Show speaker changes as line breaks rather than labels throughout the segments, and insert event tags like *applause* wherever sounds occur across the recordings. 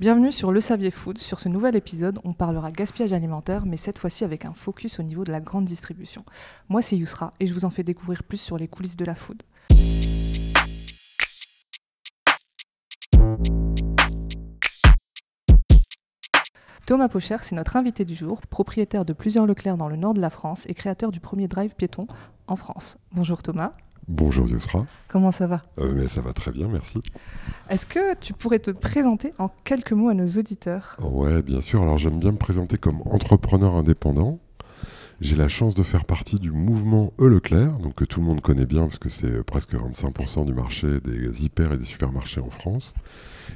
Bienvenue sur Le Savier Food. Sur ce nouvel épisode, on parlera gaspillage alimentaire, mais cette fois-ci avec un focus au niveau de la grande distribution. Moi, c'est Yousra et je vous en fais découvrir plus sur les coulisses de la food. Thomas Pocher, c'est notre invité du jour, propriétaire de plusieurs Leclerc dans le nord de la France et créateur du premier drive piéton en France. Bonjour Thomas.
Bonjour Yusra.
Comment ça va
euh, mais Ça va très bien, merci.
Est-ce que tu pourrais te présenter en quelques mots à nos auditeurs
Ouais, bien sûr. Alors j'aime bien me présenter comme entrepreneur indépendant. J'ai la chance de faire partie du mouvement E Leclerc, donc que tout le monde connaît bien parce que c'est presque 25% du marché des hyper et des supermarchés en France.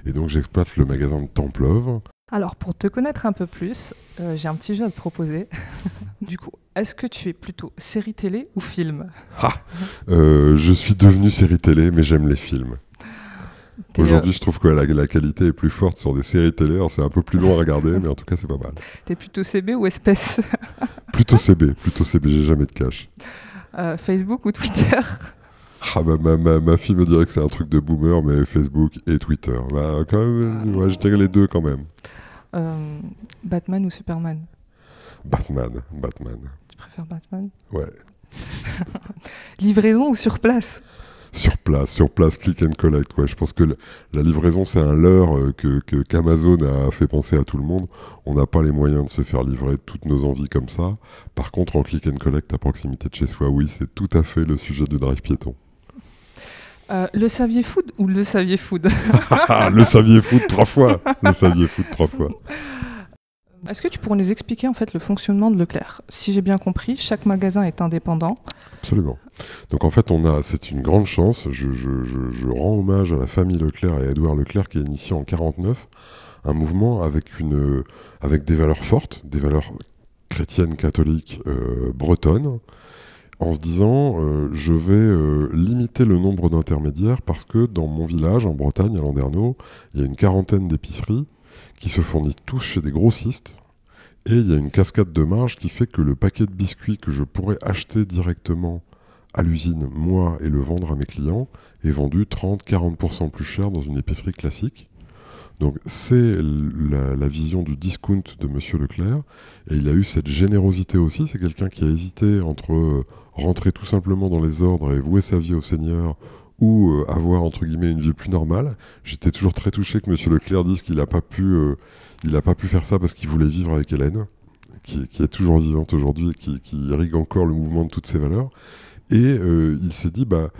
Et donc j'exploite le magasin de Templove,
alors, pour te connaître un peu plus, euh, j'ai un petit jeu à te proposer. *laughs* du coup, est-ce que tu es plutôt série télé ou film?
Ah, euh, Je suis devenu série télé, mais j'aime les films. Aujourd'hui, je trouve que la, qualité est plus forte sur des séries télé. C'est un peu plus long à regarder, mais en tout cas, c'est pas mal.
T'es plutôt CB ou espèce?
Plutôt CB, plutôt CB. J'ai jamais de cash.
Euh, Facebook ou Twitter?
Ah, ma, ma, ma, fille me dirait que c'est un truc de boomer, mais Facebook et Twitter. Bah, quand même, ouais, je dirais les deux quand même.
Euh, Batman ou Superman?
Batman, Batman.
Tu préfères Batman?
Ouais. *laughs*
Livraison ou sur place?
Sur place, sur place, click and collect. Ouais. Je pense que la livraison, c'est un leurre euh, que, qu'Amazon a fait penser à tout le monde. On n'a pas les moyens de se faire livrer toutes nos envies comme ça. Par contre, en click and collect à proximité de chez soi, oui, c'est tout à fait le sujet du drive piéton.
Euh, le Savier Food ou le Savier Food *laughs* *laughs*
Le Savier Food trois fois. Le Savier Food trois fois.
Est-ce que tu pourrais nous expliquer en fait le fonctionnement de Leclerc? Si j'ai bien compris, chaque magasin est indépendant.
Absolument. Donc en fait, on a, c'est une grande chance. Je, je, rends hommage à la famille Leclerc et à Édouard Leclerc qui a initié en 49 un mouvement avec une, avec des valeurs fortes, des valeurs chrétiennes, catholiques, euh, bretonnes, en se disant euh, je vais euh, limiter le nombre d'intermédiaires parce que dans mon village, en Bretagne, à Landerneau, il y a une quarantaine d'épiceries qui se fournissent tous chez des grossistes. Et il y a une cascade de marge qui fait que le paquet de biscuits que je pourrais acheter directement à l'usine, moi, et le vendre à mes clients, est vendu 30-40% plus cher dans une épicerie classique. Donc c'est la, vision du discount de Monsieur Leclerc, et il a eu cette générosité aussi. C'est quelqu'un qui a hésité entre euh, rentrer tout simplement dans les ordres et vouer sa vie au Seigneur ou euh, avoir entre guillemets une vie plus normale. J'étais toujours très touché que Monsieur Leclerc dise qu'il n'a pas pu, euh, il pas pu faire ça parce qu'il voulait vivre avec Hélène, qui, est toujours vivante aujourd'hui et qui, irrigue encore le mouvement de toutes ses valeurs. Et euh, il s'est dit, bah,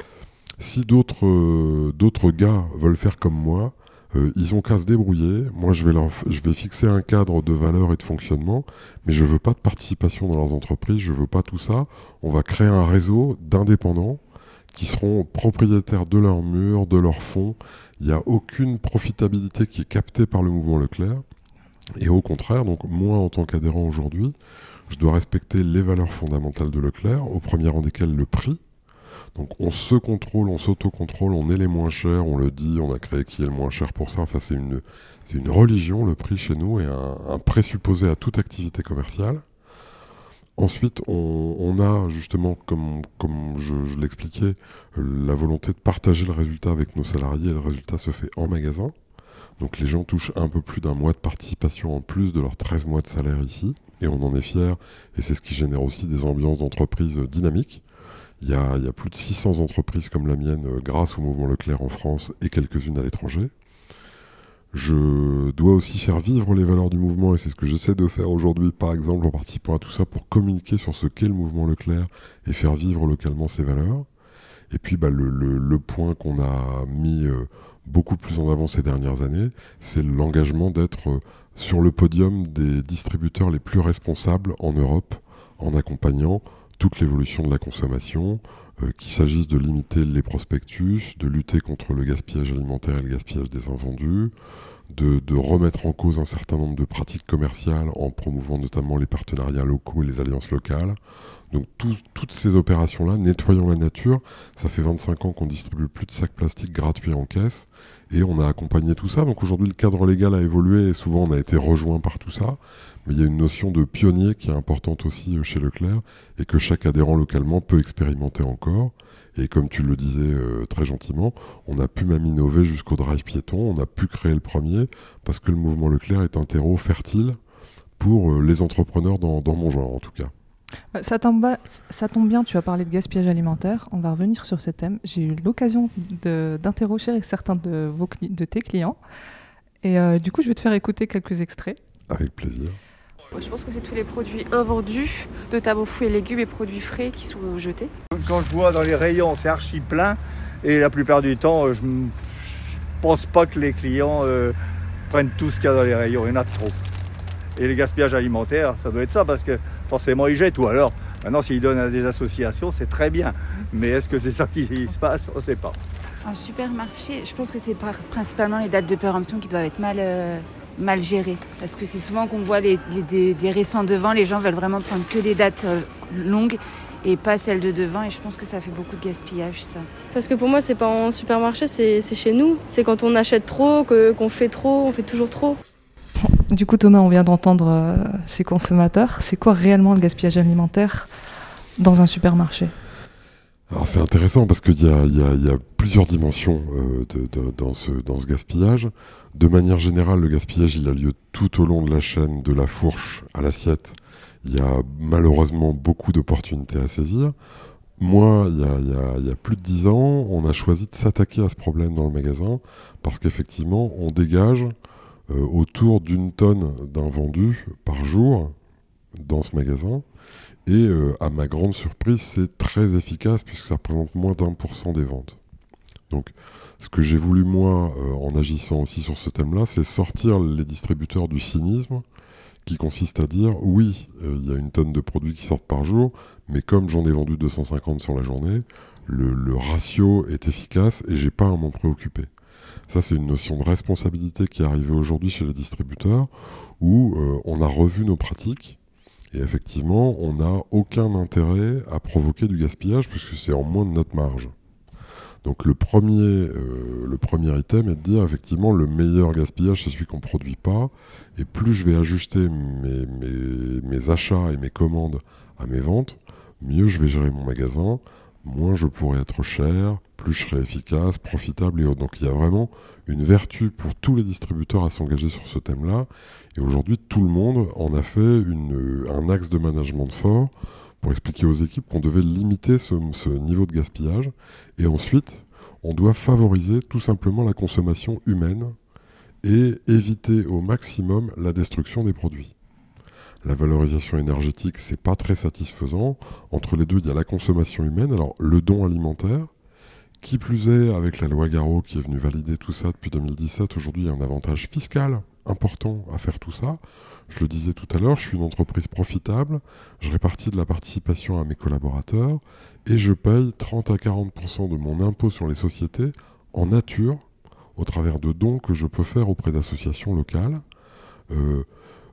si d'autres gars veulent faire comme moi, euh, ils ont qu'à se débrouiller. Moi, je vais, leur, je vais fixer un cadre de valeur et de fonctionnement, mais je veux pas de participation dans leurs entreprises, je veux pas tout ça. On va créer un réseau d'indépendants qui seront propriétaires de leurs murs, de leurs fonds. Il n'y a aucune profitabilité qui est captée par le mouvement Leclerc. Et au contraire, donc moi, en tant qu'adhérent aujourd'hui, je dois respecter les valeurs fondamentales de Leclerc, au premier rang desquelles le prix, donc on se contrôle, on s'autocontrôle, on est les moins chers, on le dit, on a créé qui est le moins cher pour ça. Enfin, c'est une, une religion, le prix chez nous, et un, présupposé à toute activité commerciale. Ensuite, on, a justement, comme, je, l'expliquais, la volonté de partager le résultat avec nos salariés, et le résultat se fait en magasin. Donc les gens touchent un peu plus d'un mois de participation en plus de leurs 13 mois de salaire ici, et on en est fier, et c'est ce qui génère aussi des ambiances d'entreprise dynamiques. Il y, a, plus de 600 entreprises comme la mienne euh, grâce au mouvement Leclerc en France et quelques-unes à l'étranger. Je dois aussi faire vivre les valeurs du mouvement et c'est ce que j'essaie de faire aujourd'hui, par exemple en participant à tout ça pour communiquer sur ce qu'est le mouvement Leclerc et faire vivre localement ses valeurs. Et puis bah, le, point qu'on a mis euh, beaucoup plus en avant ces dernières années, c'est l'engagement d'être euh, sur le podium des distributeurs les plus responsables en Europe en accompagnant toute l'évolution de la consommation, qu'il s'agisse de limiter les prospectus, de lutter contre le gaspillage alimentaire et le gaspillage des invendus, de, remettre en cause un certain nombre de pratiques commerciales en promouvant notamment les partenariats locaux et les alliances locales. Donc toutes ces opérations-là, nettoyons la nature, ça fait 25 ans qu'on distribue plus de sacs plastiques gratuits en caisse et on a accompagné tout ça. Donc aujourd'hui le cadre légal a évolué et souvent on a été rejoint par tout ça. Mais il y a une notion de pionnier qui est importante aussi euh, chez Leclerc et que chaque adhérent localement peut expérimenter en, Et comme tu le disais euh, très gentiment, on a pu même innover jusqu'au drive piéton, on a pu créer le premier, parce que le mouvement Leclerc est un terreau fertile pour euh, les entrepreneurs dans, mon genre en tout cas.
Euh, ça tombe, ça tombe, bien, tu as parlé de gaspillage alimentaire. On va revenir sur ce thème. J'ai eu l'occasion d'interroger certains de, vos, de tes clients. Et du coup, je vais te faire écouter quelques extraits.
Avec plaisir.
Je pense que c'est tous les produits invendus, de aux fruits et légumes et produits frais qui sont jetés.
Quand je vois dans les rayons, c'est archi plein. Et la plupart du temps, je ne pense pas que les clients euh, prennent tout ce qu'il y a dans les rayons. Il y en a trop. Et le gaspillage alimentaire, ça doit être ça parce que forcément ils jettent. Ou alors, maintenant s'ils donnent à des associations, c'est très bien. Mais est-ce que c'est ça qui *laughs* se passe? On ne sait pas.
En supermarché, je pense que c'est principalement les dates de péremption qui doivent être mal, euh, mal géré. Parce que c'est souvent qu'on voit les, des, récents devant, les gens veulent vraiment prendre que des dates euh, longues et pas celles de devant. Et je pense que ça fait beaucoup de gaspillage, ça.
Parce que pour moi, c'est pas en supermarché, c'est chez nous. C'est quand on achète trop, qu'on fait trop, on fait toujours trop.
Du coup, Thomas, on vient d'entendre euh, ces consommateurs. C'est quoi réellement le gaspillage alimentaire dans un supermarché?
Alors c'est intéressant parce qu'il y, a, plusieurs dimensions euh, dans, ce, gaspillage. De manière générale, le gaspillage, il a lieu tout au long de la chaîne, de la fourche à l'assiette. Il y a malheureusement beaucoup d'opportunités à saisir. Moi, il y, a, plus de dix ans, on a choisi de s'attaquer à ce problème dans le magasin parce qu'effectivement, on dégage euh, autour d'une tonne d'invendus par jour dans ce magasin. Et euh, à ma grande surprise, c'est très efficace puisque ça représente moins d'un pour cent des ventes. Donc, ce que j'ai voulu, moi, euh, en agissant aussi sur ce thème-là, c'est sortir les distributeurs du cynisme qui consiste à dire oui, euh, il y a une tonne de produits qui sortent par jour, mais comme j'en ai vendu 250 sur la journée, le, ratio est efficace et j'ai pas à m'en préoccuper. Ça, c'est une notion de responsabilité qui est arrivée aujourd'hui chez les distributeurs où on a revu nos pratiques et effectivement, on n'a aucun intérêt à provoquer du gaspillage puisque c'est en moins de notre marge. Donc le premier, euh, le premier item est de dire effectivement le meilleur gaspillage c'est celui qu'on ne produit pas. Et plus je vais ajuster mes, mes, achats et mes commandes à mes ventes, mieux je vais gérer mon magasin, moins je pourrai être cher, plus je serai efficace, profitable et autres. Donc il y a vraiment une vertu pour tous les distributeurs à s'engager sur ce thème-là. Et aujourd'hui, tout le monde en a fait une, un axe de management fort pour expliquer aux équipes qu'on devait limiter ce, niveau de gaspillage. Et ensuite, on doit favoriser tout simplement la consommation humaine et éviter au maximum la destruction des produits. La valorisation énergétique, c'est pas très satisfaisant. Entre les deux, il y a la consommation humaine. Alors, le don alimentaire, qui plus est, avec la loi Garot qui est venue valider tout ça depuis 2017, aujourd'hui, il y a un avantage fiscal important à faire tout ça. Je le disais tout à l'heure, je suis une entreprise profitable, je répartis de la participation à mes collaborateurs et je paye 30 à 40% de mon impôt sur les sociétés en nature au travers de dons que je peux faire auprès d'associations locales. Euh,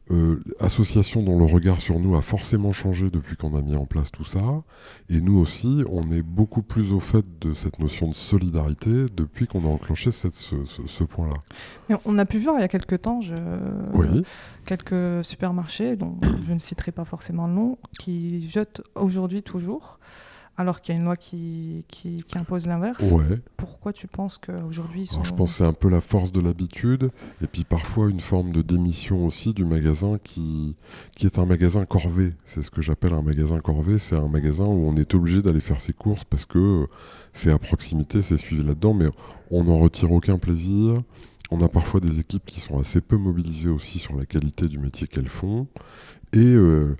euh, association dont le regard sur nous a forcément changé depuis qu'on a mis en place tout ça. Et nous aussi, on est beaucoup plus au fait de cette notion de solidarité depuis qu'on a enclenché cette, ce, point-là.
On a pu voir il y a quelques temps je... quelques supermarchés, dont je ne citerai pas forcément le nom, qui jettent aujourd'hui toujours alors qu'il y a une loi qui, qui, impose l'inverse. Pourquoi tu penses qu'aujourd'hui
sont... Je pense que c'est un peu la force de l'habitude, et puis parfois une forme de démission aussi du magasin qui, qui est un magasin corvé. C'est ce que j'appelle un magasin corvé. C'est un magasin où on est obligé d'aller faire ses courses parce que c'est à proximité, c'est suivi là-dedans, mais on n'en retire aucun plaisir. On a parfois des équipes qui sont assez peu mobilisées aussi sur la qualité du métier qu'elles font. Et euh,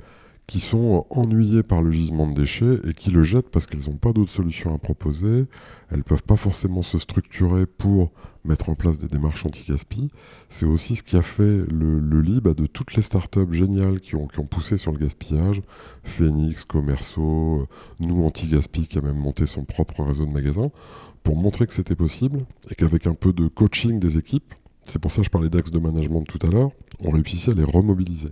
qui sont ennuyées par le gisement de déchets et qui le jettent parce qu'elles n'ont pas d'autres solutions à proposer. Elles ne peuvent pas forcément se structurer pour mettre en place des démarches anti-gaspi. C'est aussi ce qui a fait le, LIB de toutes les startups géniales qui ont, poussé sur le gaspillage. Phoenix, Commerceau, nous Anti-Gaspi qui a même monté son propre réseau de magasins pour montrer que c'était possible et qu'avec un peu de coaching des équipes, c'est pour ça que je parlais d'axe de management tout à l'heure, on réussissait à les remobiliser.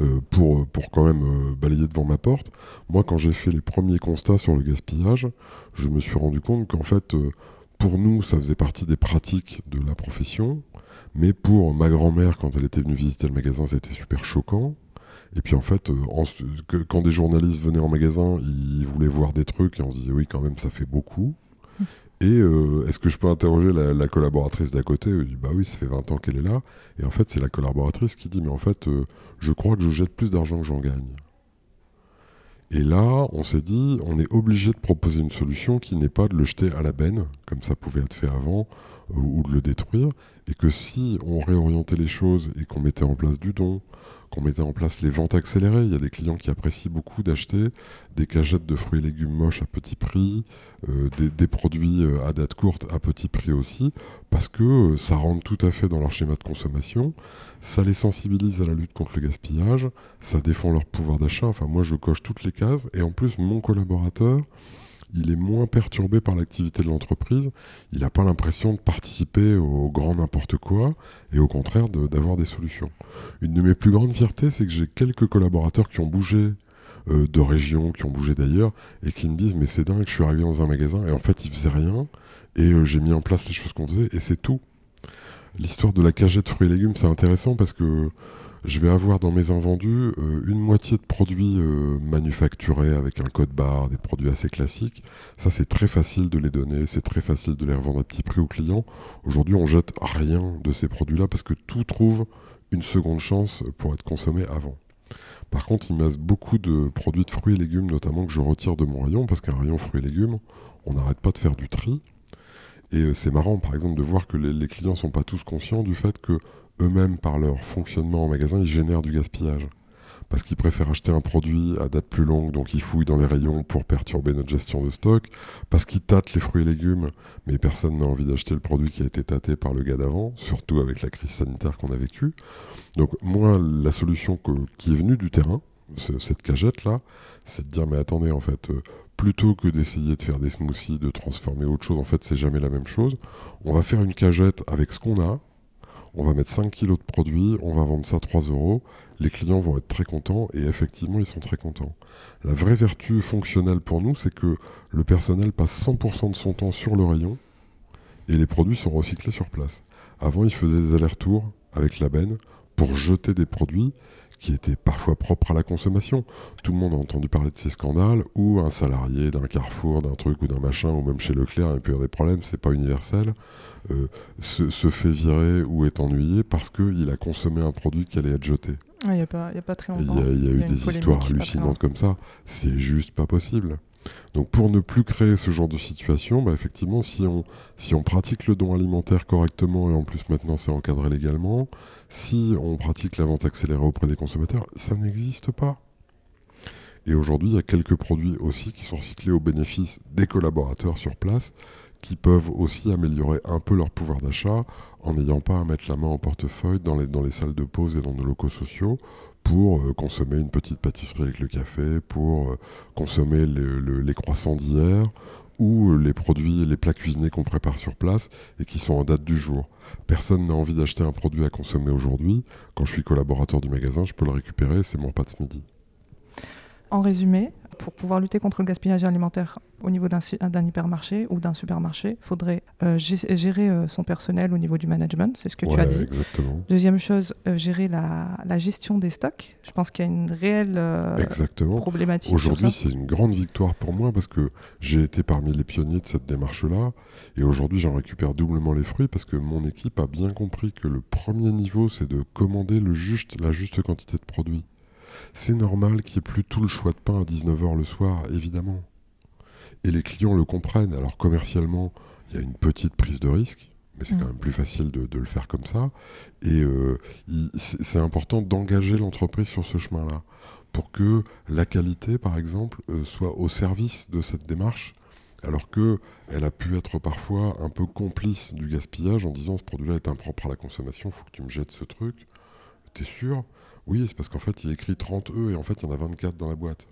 Euh, pour, quand même euh, balayer devant ma porte. Moi, quand j'ai fait les premiers constats sur le gaspillage, je me suis rendu compte qu'en fait, euh, pour nous, ça faisait partie des pratiques de la profession, mais pour ma grand-mère, quand elle était venue visiter le magasin, c'était super choquant. Et puis en fait, quand des journalistes venaient en magasin, ils voulaient voir des trucs et on se disait oui quand même ça fait beaucoup. Et euh, est-ce que je peux interroger la, collaboratrice d'à côté? Je dis bah oui, ça fait 20 ans qu'elle est là. Et en fait, c'est la collaboratrice qui dit mais en fait, euh, je crois que je jette plus d'argent que j'en gagne. Et là, on s'est dit, on est obligé de proposer une solution qui n'est pas de le jeter à la benne, comme ça pouvait être fait avant, euh, ou de le détruire, et que si on réorientait les choses et qu'on mettait en place du don, qu'on mettait en place les ventes accélérées. Il y a des clients qui apprécient beaucoup d'acheter des cagettes de fruits et légumes moches à petit prix, euh, des, produits euh, à date courte à petit prix aussi, parce que euh, ça rentre tout à fait dans leur schéma de consommation, ça les sensibilise à la lutte contre le gaspillage, ça défend leur pouvoir d'achat. Enfin, moi, je coche toutes les cases, et en plus, mon collaborateur, il est moins perturbé par l'activité de l'entreprise. Il n'a pas l'impression de participer au grand n'importe quoi et au contraire d'avoir des solutions. Une de mes plus grandes fiertés, c'est que j'ai quelques collaborateurs qui ont bougé euh, de région, qui ont bougé d'ailleurs et qui me disent mais c'est dingue, je suis arrivé dans un magasin et en fait ils faisaient rien et euh, j'ai mis en place les choses qu'on faisait et c'est tout. L'histoire de la cagette fruits et légumes, c'est intéressant parce que je vais avoir dans mes invendus euh, une moitié de produits euh, manufacturés avec un code barre, des produits assez classiques. Ça, c'est très facile de les donner, c'est très facile de les revendre à petit prix aux clients. Aujourd'hui, on jette rien de ces produits-là parce que tout trouve une seconde chance pour être consommé avant. Par contre, il me reste beaucoup de produits de fruits et légumes, notamment que je retire de mon rayon, parce qu'un rayon fruits et légumes, on n'arrête pas de faire du tri. Et euh, c'est marrant, par exemple, de voir que les, les clients ne sont pas tous conscients du fait que eux-mêmes, par leur fonctionnement en magasin, ils génèrent du gaspillage. Parce qu'ils préfèrent acheter un produit à date plus longue, donc ils fouillent dans les rayons pour perturber notre gestion de stock. Parce qu'ils tâtent les fruits et légumes, mais personne n'a envie d'acheter le produit qui a été tâté par le gars d'avant, surtout avec la crise sanitaire qu'on a vécue. Donc moi, la solution qui est venue du terrain, cette cagette-là, c'est de dire mais attendez, en fait, euh, plutôt que d'essayer de faire des smoothies, de transformer autre chose, en fait, c'est jamais la même chose. On va faire une cagette avec ce qu'on a, on va mettre 5 kilos de produits, on va vendre ça 3 euros, les clients vont être très contents et effectivement ils sont très contents. La vraie vertu fonctionnelle pour nous, c'est que le personnel passe 100% de son temps sur le rayon et les produits sont recyclés sur place. Avant, ils faisaient des allers-retours avec la benne pour jeter des produits qui étaient parfois propres à la consommation. Tout le monde a entendu parler de ces scandales où un salarié d'un carrefour, d'un truc ou d'un machin, ou même chez Leclerc, il peut y avoir des problèmes, c'est pas universel, euh, se, fait virer ou est ennuyé parce qu'il a consommé un produit qui allait être jeté.
Il n'y a, pas très longtemps.
Il y a, eu des histoires hallucinantes comme ça. C'est juste pas possible. Donc pour ne plus créer ce genre de situation, bah effectivement, si on, pratique le don alimentaire correctement, et en plus maintenant c'est encadré légalement, si on pratique la vente accélérée auprès des consommateurs, ça n'existe pas. Et aujourd'hui, il y a quelques produits aussi qui sont recyclés au bénéfice des collaborateurs sur place, qui peuvent aussi améliorer un peu leur pouvoir d'achat en n'ayant pas à mettre la main au portefeuille dans les, dans les salles de pause et dans nos locaux sociaux pour euh, consommer une petite pâtisserie avec le café, pour euh, consommer les croissants d'hier ou euh, les produits, les plats cuisinés qu'on prépare sur place et qui sont en date du jour. Personne n'a envie d'acheter un produit à consommer aujourd'hui. Quand je suis collaborateur du magasin, je peux le récupérer, c'est mon pas de midi.
En résumé, pour pouvoir lutter contre le gaspillage alimentaire au niveau d'un hypermarché ou d'un supermarché, il faudrait euh, gérer euh, son personnel au niveau du management, c'est ce que tu as dit.
Exactement.
Deuxième chose, euh, gérer la, gestion des stocks. Je pense qu'il y a une réelle exactement. problématique.
Aujourd'hui, c'est une grande victoire pour moi parce que j'ai été parmi les pionniers de cette démarche-là et aujourd'hui, j'en récupère doublement les fruits parce que mon équipe a bien compris que le premier niveau, c'est de commander le juste, la juste quantité de produits. C'est normal qu'il n'y ait plus tout le choix de pain à 19h le soir, évidemment. Et les clients le comprennent. Alors commercialement, il y a une petite prise de risque, mais c'est quand mm. même plus facile de, le faire comme ça. Et euh, c'est important d'engager l'entreprise sur ce chemin-là, pour que la qualité, par exemple, euh, soit au service de cette démarche, alors qu'elle a pu être parfois un peu complice du gaspillage en disant ce produit-là est impropre à la consommation, il faut que tu me jettes ce truc. T'es sûr? Oui, c'est parce qu'en fait, il y a écrit 30 œufs et en fait, il y en a 24 dans la boîte.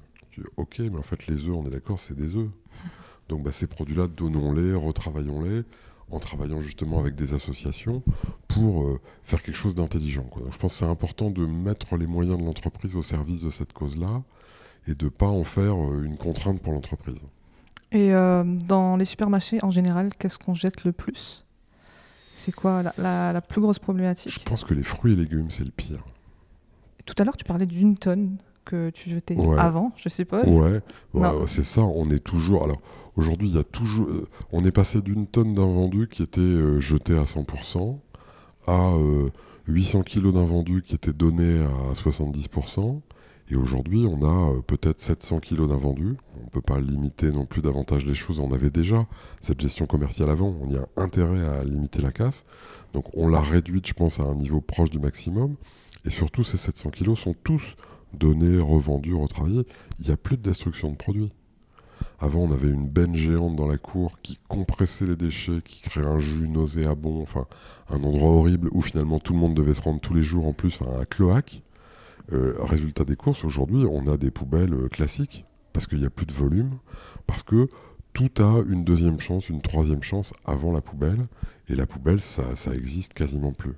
ok, mais en fait, les œufs, on est d'accord, c'est des œufs. *laughs* Donc, bah, ces produits-là, donnons-les, retravaillons-les, en travaillant justement avec des associations pour euh, faire quelque chose d'intelligent. Je pense que c'est important de mettre les moyens de l'entreprise au service de cette cause-là et de ne pas en faire euh, une contrainte pour l'entreprise.
Et euh, dans les supermarchés, en général, qu'est-ce qu'on jette le plus? C'est quoi la, la plus grosse problématique?
Je pense que les fruits et légumes, c'est le pire
tout à l'heure, tu parlais d'une tonne que tu jetais avant, je suppose.
Ouais, c'est ça. On est toujours. Alors aujourd'hui, il y a toujours. Euh, on est passé d'une tonne d'invendus qui était euh, jeté à 100% à 800 kilos d'invendus qui étaient donnés à 70%. Et aujourd'hui, on a euh, peut-être 700 kilos d'invendus. On ne peut pas limiter non plus davantage les choses. On avait déjà cette gestion commerciale avant. On y a intérêt à limiter la casse. Donc on l'a réduite, je pense, à un niveau proche du maximum. Et surtout, ces 700 kilos sont tous donnés, revendus, retravaillés. Il n'y a plus de destruction de produits. Avant, on avait une benne géante dans la cour qui compressait les déchets, qui créait un jus nauséabond, enfin un endroit horrible où finalement tout le monde devait se rendre tous les jours en plus, enfin un cloaque. Euh, résultat des courses, aujourd'hui, on a des poubelles euh, classiques parce qu'il n'y a plus de volume, parce que tout a une deuxième chance, une troisième chance avant la poubelle, et la poubelle, ça, ça existe quasiment plus.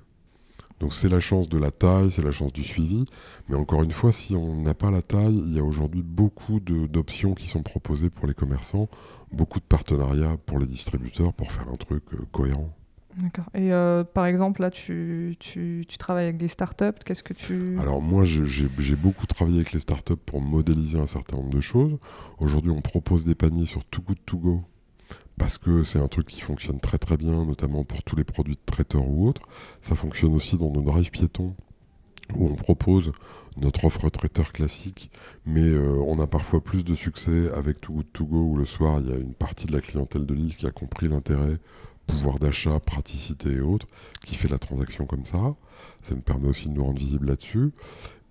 Donc c'est la chance de la taille, c'est la chance du suivi, mais encore une fois, si on n'a pas la taille, il y a aujourd'hui beaucoup d'options qui sont proposées pour les commerçants, beaucoup de partenariats pour les distributeurs pour faire un truc euh, cohérent.
D'accord. Et euh, par exemple, là, tu, tu, tu, travailles avec des startups. Qu'est-ce que tu.
Alors, moi, j'ai beaucoup travaillé avec les startups pour modéliser un certain nombre de choses. Aujourd'hui, on propose des paniers sur Too Good To Go parce que c'est un truc qui fonctionne très très bien, notamment pour tous les produits de traiteurs ou autres. Ça fonctionne aussi dans nos drives piétons où on propose notre offre traiteur classique, mais euh, on a parfois plus de succès avec Too Good To Go où le soir il y a une partie de la clientèle de l'île qui a compris l'intérêt pouvoir d'achat, praticité et autres, qui fait la transaction comme ça. Ça nous permet aussi de nous rendre visibles là-dessus.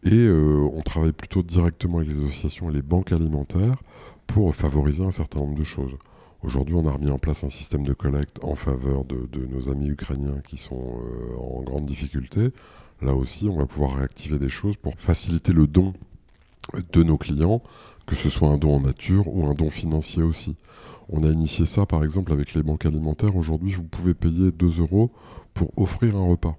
Et euh, on travaille plutôt directement avec les associations et les banques alimentaires pour favoriser un certain nombre de choses. Aujourd'hui, on a remis en place un système de collecte en faveur de, nos amis ukrainiens qui sont euh, en grande difficulté. Là aussi, on va pouvoir réactiver des choses pour faciliter le don de nos clients, que ce soit un don en nature ou un don financier aussi. On a initié ça par exemple avec les banques alimentaires. Aujourd'hui, vous pouvez payer 2 euros pour offrir un repas.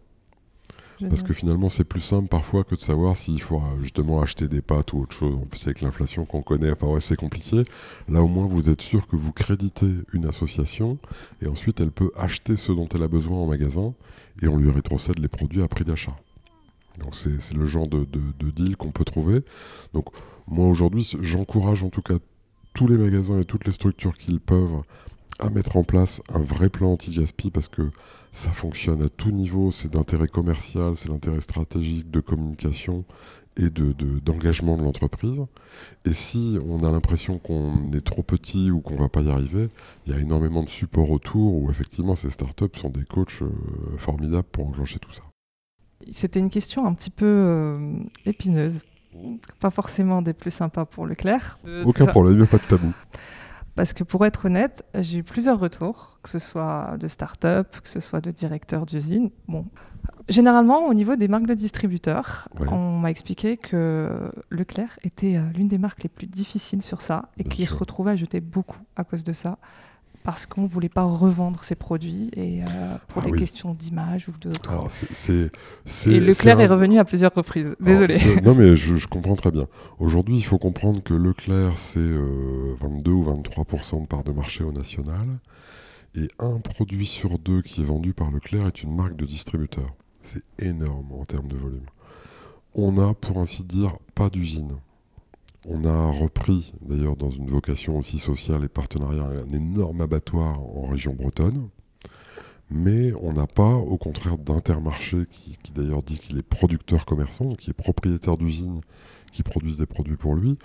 Parce que finalement, c'est plus simple parfois que de savoir s'il faut euh, justement acheter des pâtes ou autre chose. En plus, avec l'inflation qu'on connaît, enfin ouais, c'est compliqué. Là, au moins, vous êtes sûr que vous créditez une association et ensuite, elle peut acheter ce dont elle a besoin en magasin et on lui rétrocède les produits à prix d'achat. Donc, c'est le genre de, de deal qu'on peut trouver. Donc, moi, aujourd'hui, j'encourage en tout cas tous les magasins et toutes les structures qu'ils peuvent à mettre en place un vrai plan anti-gaspi parce que ça fonctionne à tout niveau, c'est d'intérêt commercial, c'est l'intérêt stratégique, de communication et d'engagement de, de l'entreprise. Et si on a l'impression qu'on est trop petit ou qu'on va pas y arriver, il y a énormément de support autour où effectivement ces startups sont des coachs euh, formidables pour enclencher tout ça.
C'était une question un petit peu euh, épineuse pas forcément des plus sympas pour Leclerc.
Euh, Aucun problème, il n'y a pas de tabou.
Parce que pour être honnête, j'ai eu plusieurs retours, que ce soit de start-up, que ce soit de directeurs d'usine. Bon, généralement, au niveau des marques de distributeurs, on m'a expliqué que Leclerc était euh, l'une des marques les plus difficiles sur ça et qu'il se retrouvait à jeter beaucoup à cause de ça parce qu'on ne voulait pas revendre ses produits et euh, pour ah des questions d'image ou d'autres. Et Leclerc est, revenu à plusieurs reprises. Désolé.
non, mais je, comprends très bien. Aujourd'hui, il faut comprendre que Leclerc, c'est 22 euh, ou 23% de part de marché au national. Et un produit sur deux qui est vendu par Leclerc est une marque de distributeur. C'est énorme en termes de volume. On a, pour ainsi dire, pas d'usine. On a repris, d'ailleurs, dans une vocation aussi sociale et partenariat, un énorme abattoir en région bretonne. Mais on n'a pas, au contraire, d'intermarché qui, d'ailleurs dit qu'il est producteur commerçant, qui est propriétaire d'usines qui produisent des produits pour lui.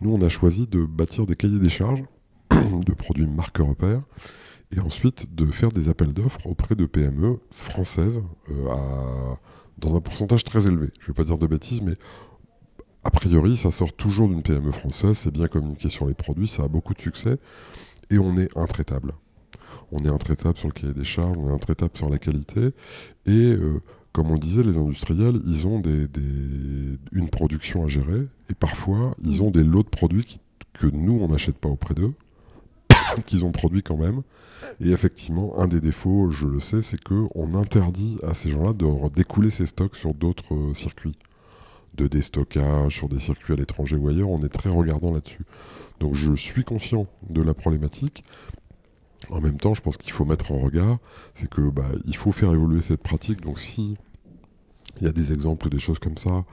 Nous, on a choisi de bâtir des cahiers des charges de produits marque repères et ensuite de faire des appels d'offres auprès de PME françaises euh, dans un pourcentage très élevé. Je ne vais pas dire de bêtises, mais a priori, ça sort toujours d'une PME française, c'est bien communiqué sur les produits, ça a beaucoup de succès, et on est intraitable. On est intraitable sur le cahier des charges, on est intraitable sur la qualité, et euh, comme on disait, les industriels, ils ont une production à gérer, et parfois, ils ont des lots de produits que nous, on n'achète pas auprès d'eux, *coughs* qu'ils ont produit quand même. Et effectivement, un des défauts, je le sais, c'est qu'on interdit à ces gens-là de découler ces stocks sur d'autres euh, circuits de déstockage sur des circuits à l'étranger ou ailleurs, on est très regardant là-dessus. Donc je suis conscient de la problématique. En même temps, je pense qu'il faut mettre en regard, c'est que bah, il faut faire évoluer cette pratique. Donc si Il y a des exemples, des choses comme ça.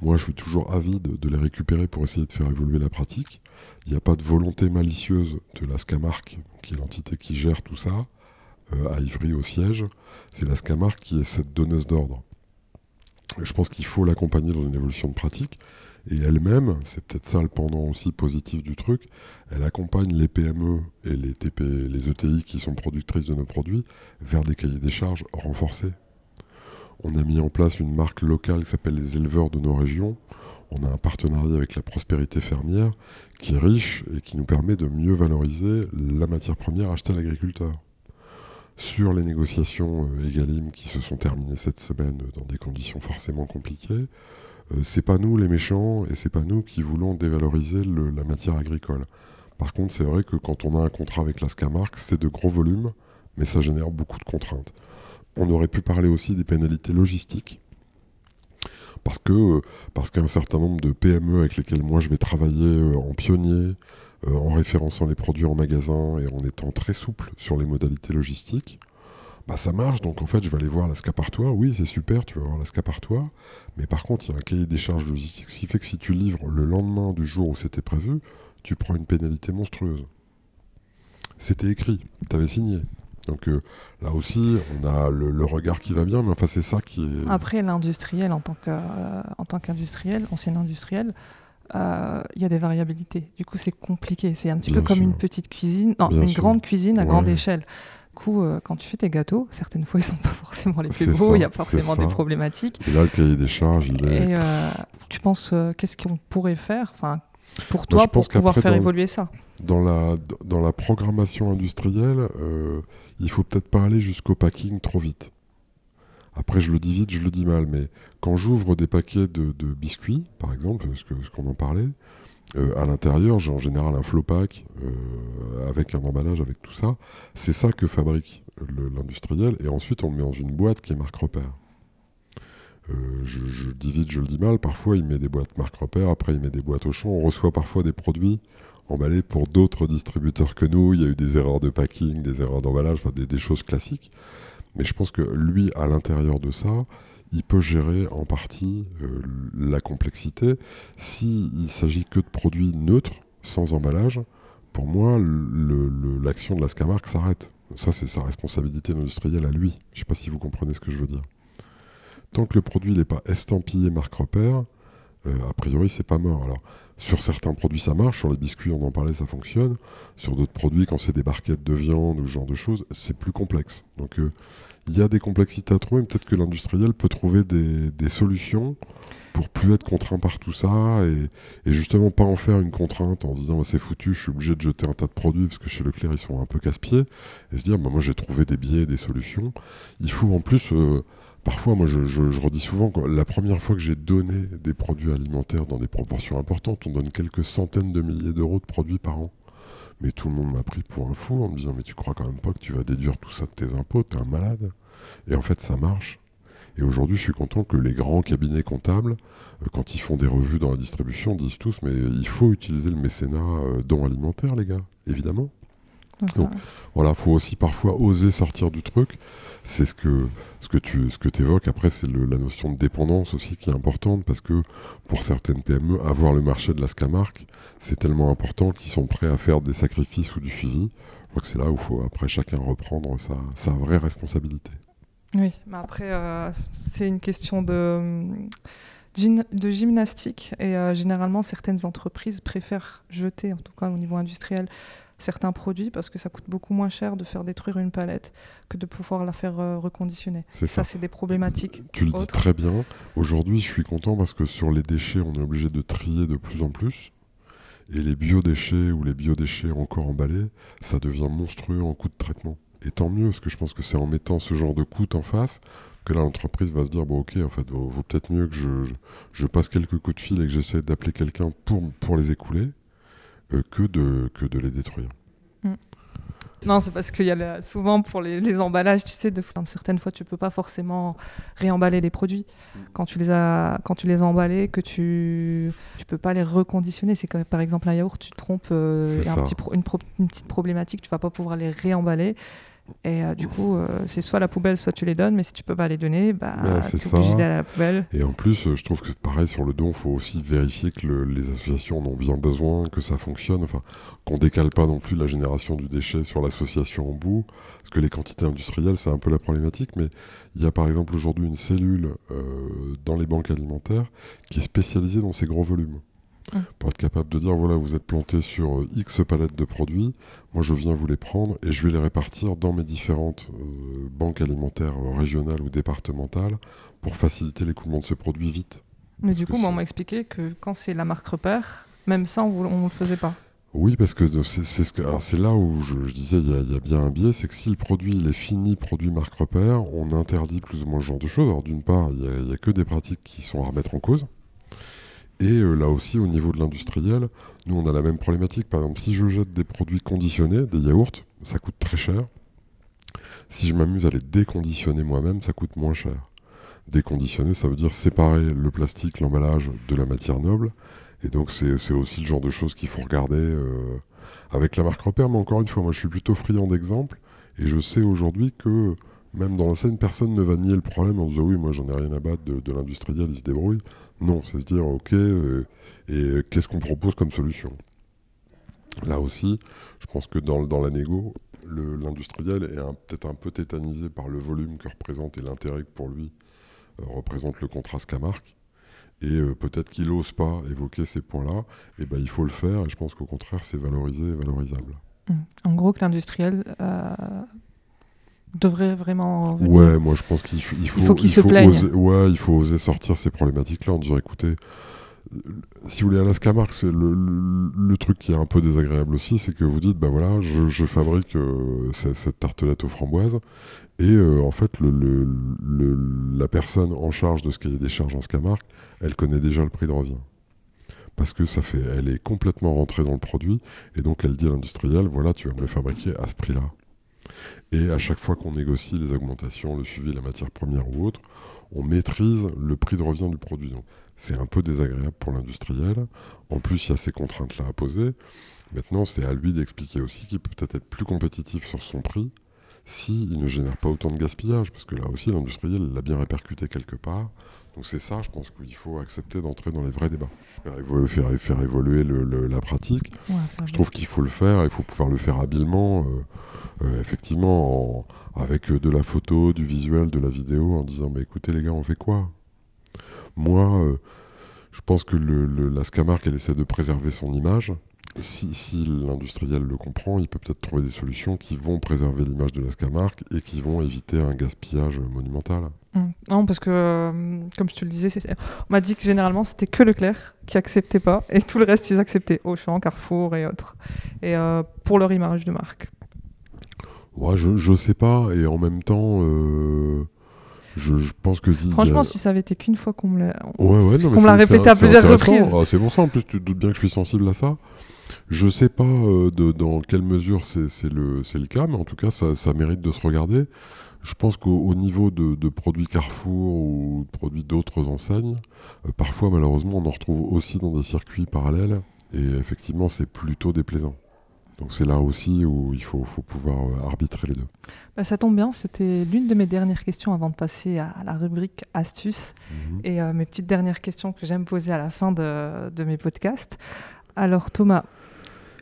Moi, je suis toujours avide de les récupérer pour essayer de faire évoluer la pratique. Il n'y a pas de volonté malicieuse de la SCAMARC, qui est l'entité qui gère tout ça, euh, à Ivry au siège. C'est la SCAMARC qui est cette donneuse d'ordre. Je pense qu'il faut l'accompagner dans une évolution de pratique. Et elle-même, c'est peut-être ça le pendant aussi positif du truc, elle accompagne les PME et les, TP, les ETI qui sont productrices de nos produits vers des cahiers des charges renforcés. On a mis en place une marque locale qui s'appelle les éleveurs de nos régions. On a un partenariat avec la prospérité fermière qui est riche et qui nous permet de mieux valoriser la matière première achetée à l'agriculteur. Sur les négociations euh, EGalim qui se sont terminées cette semaine dans des conditions forcément compliquées, euh, c'est pas nous les méchants et c'est pas nous qui voulons dévaloriser la matière agricole. Par contre, c'est vrai que quand on a un contrat avec la Scamark, c'est de gros volumes, mais ça génère beaucoup de contraintes. On aurait pu parler aussi des pénalités logistiques. Parce que euh, parce qu'un certain nombre de PME avec lesquelles moi je vais travailler euh, en pionnier, en référençant les produits en magasin et en étant très souple sur les modalités logistiques, bah, ça marche, donc en fait je vais aller voir la oui c'est super, tu vas voir la mais par contre il y a un cahier des charges logistiques, ce qui fait que si tu livres le lendemain du jour où c'était prévu, tu prends une pénalité monstrueuse. C'était écrit, tu avais signé. Donc euh, là aussi, on a le, regard qui va bien, mais enfin c'est ça qui est...
Après l'industriel, en tant euh, qu'industriel, ancien industriel, euh, il y a des variabilités. Du coup, c'est compliqué. C'est un petit peu comme une petite cuisine, non, une grande cuisine à grande échelle coup, euh, quand tu fais tes gâteaux, certaines fois, ils sont *laughs* pas forcément les plus beaux, il y a forcément des problématiques.
Et là, le cahier des charges, il est...
Et euh, tu penses, qu'est-ce qu'on pourrait faire enfin, pour toi, pour pouvoir faire évoluer ça?
dans la, dans la programmation industrielle, il faut peut-être pas aller jusqu'au packing trop vite. Après, je le dis vite, je le dis mal, mais quand j'ouvre des paquets de, biscuits, par exemple, ce qu'on en parlait, euh, à l'intérieur, j'ai en général un flow pack euh, avec un emballage, avec tout ça. C'est ça que fabrique l'industriel. Et ensuite, on le met dans une boîte qui est marque repère. Euh, je, vite, je le dis mal. Parfois, il met des boîtes marque repère. Après, il met des boîtes au champ. On reçoit parfois des produits emballés pour d'autres distributeurs que nous. Il y a eu des erreurs de packing, des erreurs d'emballage, des choses classiques. Mais je pense que lui, à l'intérieur de ça, il peut gérer en partie euh, la complexité. S'il ne s'agit que de produits neutres, sans emballage, pour moi, l'action de la Scamark s'arrête. Ça, c'est sa responsabilité industrielle à lui. Je ne sais pas si vous comprenez ce que je veux dire. Tant que le produit n'est pas estampillé marque repère, a priori, c'est pas mort. Alors, sur certains produits, ça marche. Sur les biscuits, on en parlait, ça fonctionne. Sur d'autres produits, quand c'est des barquettes de viande ou ce genre de choses, c'est plus complexe. Donc, euh, il y a des complexités à trouver, peut-être que l'industriel peut trouver des, solutions pour plus être contraint par tout ça et, justement pas en faire une contrainte en se disant bah, c'est foutu, je suis obligé de jeter un tas de produits parce que chez Leclerc ils sont un peu casse-pieds et se dire bah, moi j'ai trouvé des biais, des solutions. Il faut en plus, euh, parfois moi je, redis souvent que la première fois que j'ai donné des produits alimentaires dans des proportions importantes, on donne quelques centaines de milliers d'euros de produits par an. Mais tout le monde m'a pris pour un fou en me disant Mais tu crois quand même pas que tu vas déduire tout ça de tes impôts? T'es un malade. Et en fait, ça marche. Et aujourd'hui, je suis content que les grands cabinets comptables, euh, quand ils font des revues dans la distribution, disent tous Mais il faut utiliser le mécénat euh, don alimentaire, les gars, évidemment. Donc voilà, faut aussi parfois oser sortir du truc. C'est ce que, ce que tu ce que évoques. Après, c'est la notion de dépendance aussi qui est importante parce que pour certaines PME, avoir le marché de la Scamark, c'est tellement important qu'ils sont prêts à faire des sacrifices ou du suivi. Je crois que c'est là où il faut après chacun reprendre sa, sa vraie responsabilité.
Oui, mais après, euh, c'est une question de, de gymnastique et euh, généralement, certaines entreprises préfèrent jeter, en tout cas au niveau industriel, certains produits parce que ça coûte beaucoup moins cher de faire détruire une palette que de pouvoir la faire euh, reconditionner.
ça,
ça c'est des problématiques.
Tu le dis très bien. Aujourd'hui, je suis content parce que sur les déchets, on est obligé de trier de plus en plus. Et les biodéchets ou les biodéchets encore emballés, ça devient monstrueux en coût de traitement. Et tant mieux, parce que je pense que c'est en mettant ce genre de coût en face que là l'entreprise va se dire bon ok en fait vaut, vaut peut-être mieux que je, je, passe quelques coups de fil et que j'essaie d'appeler quelqu'un pour, pour les écouler que, de, que de les détruire. Mm.
Non, c'est parce qu'il y a souvent pour les, emballages, tu sais, de, certaines fois, tu peux pas forcément réemballer les produits. Mm. Quand tu les as, quand tu les as emballés, que tu, tu peux pas les reconditionner. C'est comme par exemple un yaourt, tu te trompes, euh, un petit une, petite problématique, tu vas pas pouvoir les réemballer. Et euh, du coup, euh, c'est soit la poubelle, soit tu les donnes, mais si tu peux pas les donner, bah,
tu
es obligé d'aller à la poubelle.
Et en plus, euh, je trouve que pareil sur le don, il faut aussi vérifier que les associations en ont bien besoin, que ça fonctionne, enfin, qu'on décale pas non plus la génération du déchet sur l'association en bout, parce que les quantités industrielles, c'est un peu la problématique, mais il y a par exemple aujourd'hui une cellule dans les banques alimentaires qui est spécialisée dans ces gros volumes. Hum. Pour être capable de dire, voilà, vous êtes planté sur euh, X palettes de produits, moi je viens vous les prendre et je vais les répartir dans mes différentes euh, banques alimentaires euh, régionales ou départementales pour faciliter l'écoulement de ce produit vite.
Mais du coup, moi, on m'a expliqué que quand c'est la marque repère, même ça, on ne le faisait pas.
Oui, parce que c'est là où je, disais il y, a bien un biais, c'est que si le produit il est fini, produit marque repère, on interdit plus ou moins ce genre de choses. Alors d'une part, il n'y a, que des pratiques qui sont à remettre en cause. Et euh, là aussi, au niveau de l'industriel, nous, on a la même problématique. Par exemple, si je jette des produits conditionnés, des yaourts, ça coûte très cher. Si je m'amuse à les déconditionner moi-même, ça coûte moins cher. Déconditionner, ça veut dire séparer le plastique, l'emballage de la matière noble. Et donc, c'est aussi le genre de choses qu'il faut regarder euh, avec la marque repère. Mais encore une fois, moi, je suis plutôt friand d'exemples. Et je sais aujourd'hui que même dans la scène, personne ne va nier le problème en disant oui, moi j'en ai rien à battre de, l'industriel, il se débrouille. Non, c'est se dire ok, euh, et qu'est-ce qu'on propose comme solution? Là aussi, je pense que dans, dans la négo, l'industriel est peut-être un peu tétanisé par le volume que représente et l'intérêt que pour lui euh, représente le contrat Scamarc. Et euh, peut-être qu'il n'ose pas évoquer ces points-là, et ben il faut le faire, et je pense qu'au contraire, c'est valorisé et valorisable.
Mmh. En gros, que l'industriel devrait vraiment
venir. Ouais, moi je pense qu'il faut, il faut,
qu'il se plaigne.
Oser, ouais, il faut oser sortir ces problématiques-là en disant écoutez, si vous voulez, Alaska Mark, le, le, truc qui est un peu désagréable aussi, c'est que vous dites bah voilà, je, fabrique euh, cette, tartelette aux framboises, et euh, en fait, le, la personne en charge de ce cahier des charges en Scamark, elle connaît déjà le prix de revient. Parce que ça fait, elle est complètement rentrée dans le produit, et donc elle dit à l'industriel voilà, tu vas me le fabriquer à ce prix-là. Et à chaque fois qu'on négocie les augmentations, le suivi de la matière première ou autre, on maîtrise le prix de revient du produit. C'est un peu désagréable pour l'industriel. En plus, il y a ces contraintes-là à poser. Maintenant, c'est à lui d'expliquer aussi qu'il peut peut-être être plus compétitif sur son prix s'il ne génère pas autant de gaspillage, parce que là aussi, l'industriel l'a bien répercuté quelque part. Donc c'est ça, je pense qu'il faut accepter d'entrer dans les vrais débats. Faire, faire, évoluer la pratique, je trouve qu'il faut le faire, il faut pouvoir le faire habilement. Euh, euh, effectivement, avec de la photo, du visuel, de la vidéo, en disant bah, écoutez les gars, on fait quoi? Moi, euh, je pense que le, la Scamark, elle essaie de préserver son image. Si, l'industriel le comprend, il peut peut-être trouver des solutions qui vont préserver l'image de la Scamark et qui vont éviter un gaspillage monumental.
Mmh. Non, parce que, euh, comme je te le disais, on m'a dit que généralement c'était que Leclerc qui acceptait pas et tout le reste ils acceptaient, Auchan, Carrefour et autres. Et pour leur image de marque
je, je sais pas, et en même temps, euh, je, pense que.
Franchement, si ça avait été qu'une fois qu'on me l'a répété à plusieurs reprises.
Ah, c'est bon ça, en plus, tu te doutes bien que je suis sensible à ça. Je sais pas euh, de, dans quelle mesure c'est le, le cas, mais en tout cas, ça, ça mérite de se regarder. Je pense qu'au niveau de, de, produits Carrefour ou de produits d'autres enseignes, euh, parfois, malheureusement, on en retrouve aussi dans des circuits parallèles, et effectivement, c'est plutôt déplaisant. Donc c'est là aussi où il faut, pouvoir euh, arbitrer les deux.
Bah, ça tombe bien, c'était l'une de mes dernières questions avant de passer à la rubrique astuces mhm. et euh, mes petites dernières questions que j'aime poser à la fin de, mes podcasts. Alors Thomas,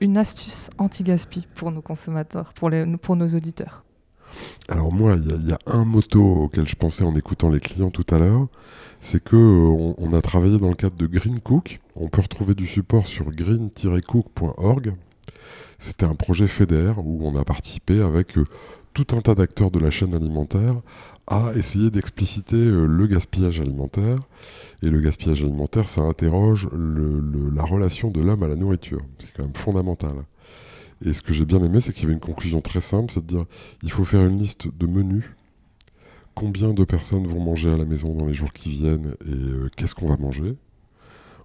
une astuce anti-gaspi pour nos consommateurs, pour, les, pour nos auditeurs?
Alors moi, il y, a un motto auquel je pensais en écoutant les clients tout à l'heure, c'est que euh, on, a travaillé dans le cadre de Green Cook. On peut retrouver du support sur green-cook.org. C'était un projet FEDER où on a participé avec euh, tout un tas d'acteurs de la chaîne alimentaire à essayer d'expliciter euh, le gaspillage alimentaire. Et le gaspillage alimentaire, ça interroge la relation de l'homme à la nourriture. C'est quand même fondamental. Et ce que j'ai bien aimé, c'est qu'il y avait une conclusion très simple, c'est de dire il faut faire une liste de menus. Combien de personnes vont manger à la maison dans les jours qui viennent et euh, qu'est-ce qu'on va manger?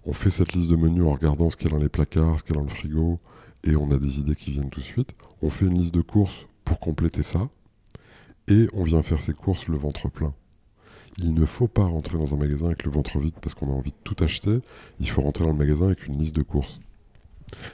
On fait cette liste de menus en regardant ce qu'il y a dans les placards, ce qu'il y a dans le frigo, et on a des idées qui viennent tout de suite. On fait une liste de courses pour compléter ça et on vient faire ses courses le ventre plein. Il ne faut pas rentrer dans un magasin avec le ventre vide parce qu'on a envie de tout acheter. Il faut rentrer dans le magasin avec une liste de courses.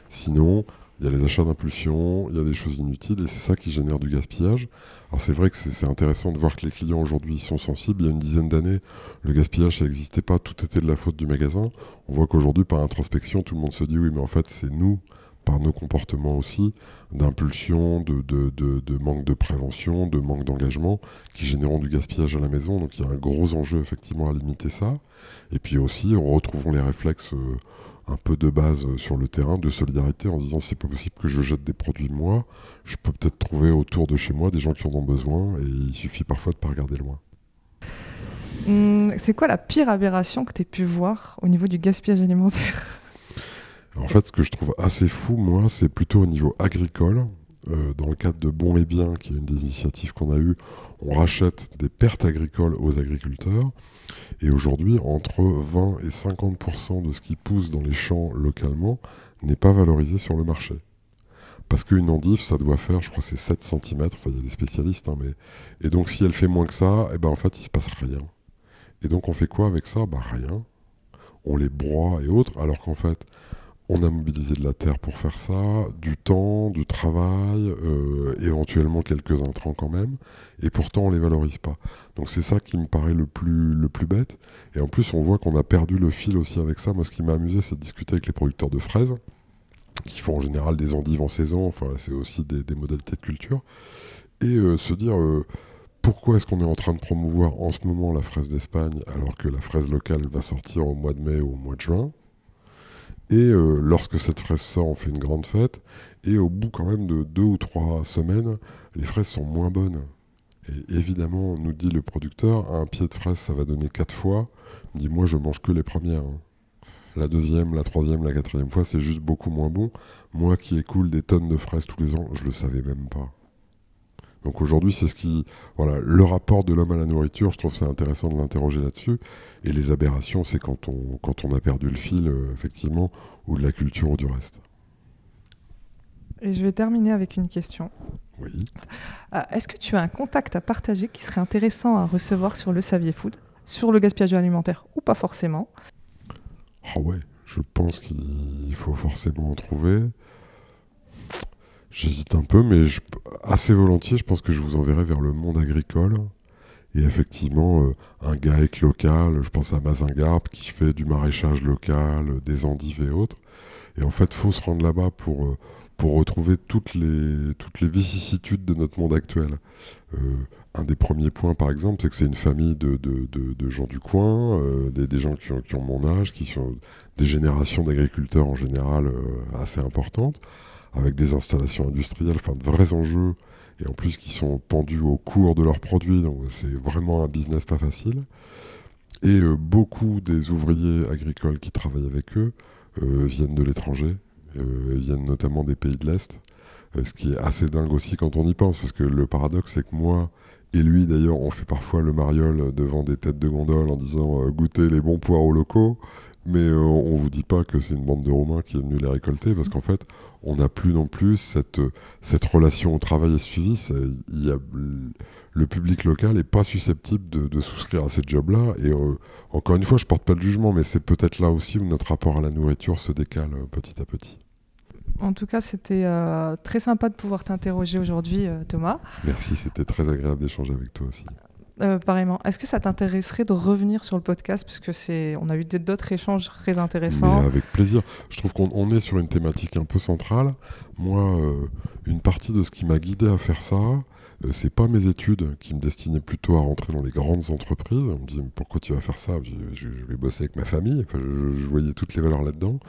Sinon, il y a les achats d'impulsion, il y a des choses inutiles et c'est ça qui génère du gaspillage. Alors c'est vrai que c'est intéressant de voir que les clients aujourd'hui sont sensibles. Il y a une dizaine d'années, le gaspillage ça n'existait pas, tout était de la faute du magasin. On voit qu'aujourd'hui par introspection, tout le monde se dit oui mais en fait c'est nous, par nos comportements aussi, d'impulsion, de, manque de prévention, de manque d'engagement, qui généreront du gaspillage à la maison. Donc il y a un gros enjeu effectivement à limiter ça. Et puis aussi, on retrouvons les réflexes... Euh, un peu de base sur le terrain, de solidarité, en disant c'est pas possible que je jette des produits moi, je peux peut-être trouver autour de chez moi des gens qui en ont besoin et il suffit parfois de pas regarder loin.
Hum, c'est quoi la pire aberration que tu as pu voir au niveau du gaspillage alimentaire?
En fait, ce que je trouve assez fou, moi, c'est plutôt au niveau agricole. Euh, dans le cadre de Bon et Bien, qui est une des initiatives qu'on a eues, on rachète des pertes agricoles aux agriculteurs. Et aujourd'hui, entre 20 et 50% de ce qui pousse dans les champs localement n'est pas valorisé sur le marché. Parce qu'une endive, ça doit faire, je crois, c'est 7 cm, enfin, il y a des spécialistes, hein, mais... et donc si elle fait moins que ça, et eh ben, en fait, il se passe rien. Et donc on fait quoi avec ça? Bah rien. On les broie et autres, alors qu'en fait, on a mobilisé de la terre pour faire ça, du temps, du travail, euh, éventuellement quelques intrants quand même, et pourtant on les valorise pas. Donc c'est ça qui me paraît le plus, le plus bête. Et en plus on voit qu'on a perdu le fil aussi avec ça. Moi ce qui m'a amusé c'est de discuter avec les producteurs de fraises, qui font en général des endives en saison, enfin c'est aussi des, modalités de culture, et euh, se dire... Euh, pourquoi est-ce qu'on est en train de promouvoir en ce moment la fraise d'Espagne alors que la fraise locale va sortir au mois de mai ou au mois de juin? Et euh, lorsque cette fraise sort, on fait une grande fête. Et au bout quand même de deux ou trois semaines, les fraises sont moins bonnes. Et évidemment, nous dit le producteur, un pied de fraise, ça va donner quatre fois. Il dit, moi, je mange que les premières. Hein. La deuxième, la troisième, la quatrième fois, c'est juste beaucoup moins bon. Moi qui écoule des tonnes de fraises tous les ans, je le savais même pas. Donc aujourd'hui, c'est ce qui, voilà, le rapport de l'homme à la nourriture, je trouve c'est intéressant de l'interroger là-dessus. Et les aberrations, c'est quand on, quand on a perdu le fil, euh, effectivement, ou de la culture ou du reste.
Et je vais terminer avec une question.
Oui.
Euh, est-ce que tu as un contact à partager qui serait intéressant à recevoir sur le Savier Food, sur le gaspillage alimentaire ou pas forcément?
Ah ouais, je pense qu'il faut forcément en trouver. J'hésite un peu, mais assez volontiers, je pense que je vous enverrai vers le monde agricole. Et effectivement, euh, un GAEC local, je pense à Mazingarbe, qui fait du maraîchage local, des endives et autres. Et en fait, il faut se rendre là-bas pour, euh, pour retrouver toutes les, toutes les vicissitudes de notre monde actuel. Euh, un des premiers points, par exemple, c'est que c'est une famille de, de, de, gens du coin, des, gens qui ont, mon âge, qui sont des générations d'agriculteurs en général assez importantes avec des installations industrielles, enfin de vrais enjeux, et en plus qui sont pendus au cours de leurs produits, donc c'est vraiment un business pas facile. Et euh, beaucoup des ouvriers agricoles qui travaillent avec eux euh, viennent de l'étranger, euh, viennent notamment des pays de l'Est, ce qui est assez dingue aussi quand on y pense, parce que le paradoxe c'est que moi et lui d'ailleurs on fait parfois le mariole devant des têtes de gondole en disant goûtez les bons poireaux locaux, mais euh, on vous dit pas que c'est une bande de Romains qui est venue les récolter, parce qu'en fait, on n'a plus non plus cette, cette relation au travail et suivi. Y a, le public local n'est pas susceptible de, souscrire à ces jobs-là. Et euh, encore une fois, je porte pas de jugement, mais c'est peut-être là aussi où notre rapport à la nourriture se décale euh, petit à petit.
En tout cas, c'était très sympa de pouvoir t'interroger aujourd'hui, Thomas.
Merci, c'était très agréable d'échanger avec toi aussi.
Euh, pareillement. Est-ce que ça t'intéresserait de revenir sur le podcast? Puisque c'est, on a eu d'autres échanges très intéressants.
avec plaisir. Je trouve qu'on est sur une thématique un peu centrale. Moi, euh, une partie de ce qui m'a guidé à faire ça, euh, c'est pas mes études qui me destinaient plutôt à rentrer dans les grandes entreprises. On me disait pourquoi tu vas faire ça? Je, vais bosser avec ma famille. Enfin, je, voyais toutes les valeurs là-dedans.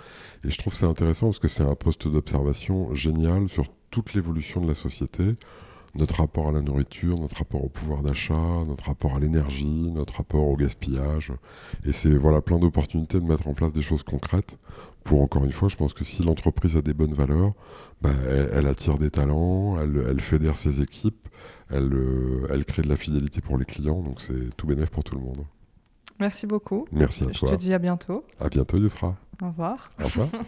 Et je trouve c'est intéressant parce que c'est un poste d'observation génial sur toute l'évolution de la société notre rapport à la nourriture, notre rapport au pouvoir d'achat, notre rapport à l'énergie, notre rapport au gaspillage. Et c'est voilà plein d'opportunités de mettre en place des choses concrètes. Pour encore une fois, je pense que si l'entreprise a des bonnes valeurs, bah, elle, attire des talents, elle, fédère ses équipes, elle, euh, elle crée de la fidélité pour les clients. Donc c'est tout bénéf pour tout le monde.
Merci beaucoup.
Merci à toi.
Je te dis à bientôt.
À bientôt, Yusra.
Au revoir.
Au revoir. *laughs*